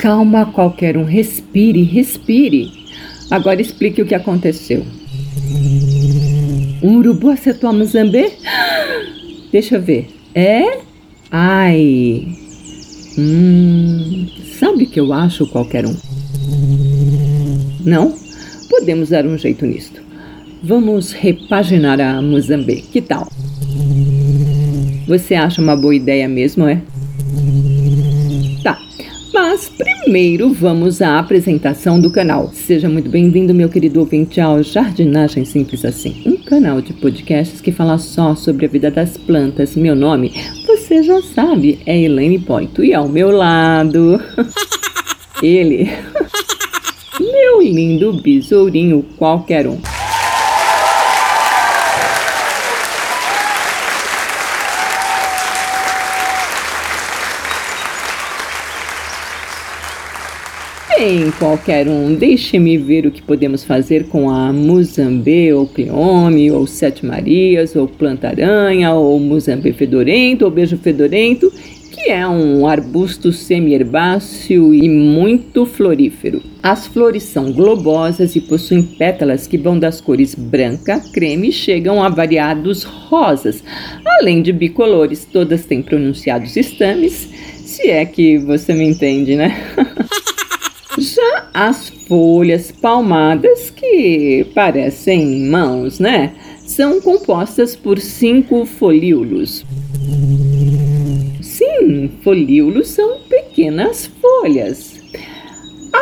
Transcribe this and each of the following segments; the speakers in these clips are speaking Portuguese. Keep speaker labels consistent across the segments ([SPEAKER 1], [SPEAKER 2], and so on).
[SPEAKER 1] Calma, qualquer um. Respire, respire. Agora explique o que aconteceu. Um urubu acertou a Mozambique? Deixa eu ver. É? Ai. Hum. Sabe o que eu acho, qualquer um? Não? Podemos dar um jeito nisto. Vamos repaginar a Mozambique. Que tal? Você acha uma boa ideia mesmo, é? Mas primeiro vamos à apresentação do canal. Seja muito bem-vindo, meu querido ouvinte, ao Jardinagem Simples Assim, um canal de podcasts que fala só sobre a vida das plantas. Meu nome, você já sabe, é Elaine Poito e ao meu lado, ele, meu lindo besourinho qualquer um. Bem, qualquer um, deixe-me ver o que podemos fazer com a Muzambê, ou Cleome, ou Sete Marias, ou Planta-Aranha, ou Muzambê Fedorento, ou Beijo Fedorento, que é um arbusto semi-herbáceo e muito florífero. As flores são globosas e possuem pétalas que vão das cores branca, creme e chegam a variados rosas, além de bicolores. Todas têm pronunciados estames, se é que você me entende, né? Já as folhas palmadas, que parecem mãos, né? São compostas por cinco folíolos. Sim, folíolos são pequenas folhas.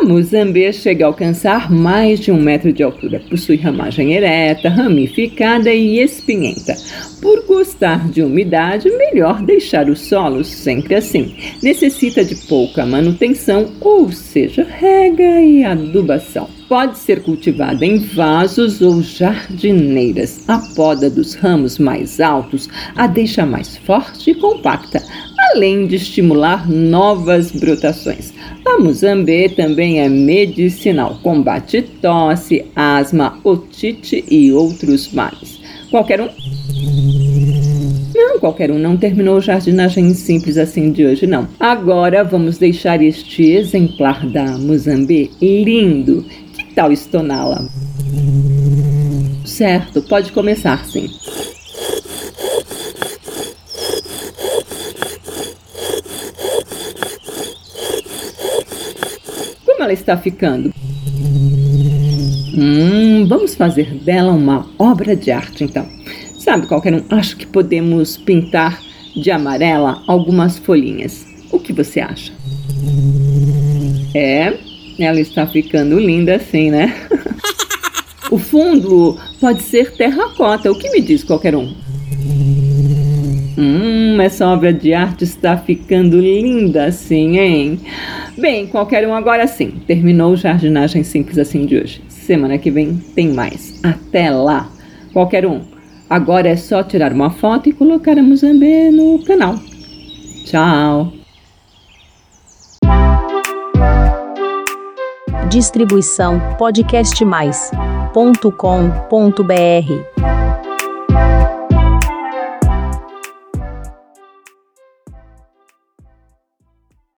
[SPEAKER 1] A Muzambê chega a alcançar mais de um metro de altura. Possui ramagem ereta, ramificada e espinhenta. Por gostar de umidade, melhor deixar o solo sempre assim. Necessita de pouca manutenção, ou seja, rega e adubação. Pode ser cultivada em vasos ou jardineiras. A poda dos ramos mais altos a deixa mais forte e compacta, além de estimular novas brotações. A Muzambê também é medicinal, combate tosse, asma, otite e outros males. Qualquer um? Não, qualquer um não terminou jardinagem simples assim de hoje, não. Agora vamos deixar este exemplar da Muzambê lindo. Que tal estoná-la? Certo, pode começar sim. Como ela está ficando? Hum, vamos fazer dela uma obra de arte, então. Sabe, qualquer um, acho que podemos pintar de amarela algumas folhinhas. O que você acha? É, ela está ficando linda assim, né? o fundo pode ser terracota. O que me diz qualquer um? Hum, essa obra de arte está ficando linda assim, hein? Bem, qualquer um agora sim. Terminou o Jardinagem Simples Assim de hoje. Semana que vem tem mais. Até lá! Qualquer um. Agora é só tirar uma foto e colocar a Muzambê no canal. Tchau!
[SPEAKER 2] Distribuição podcastmais.com.br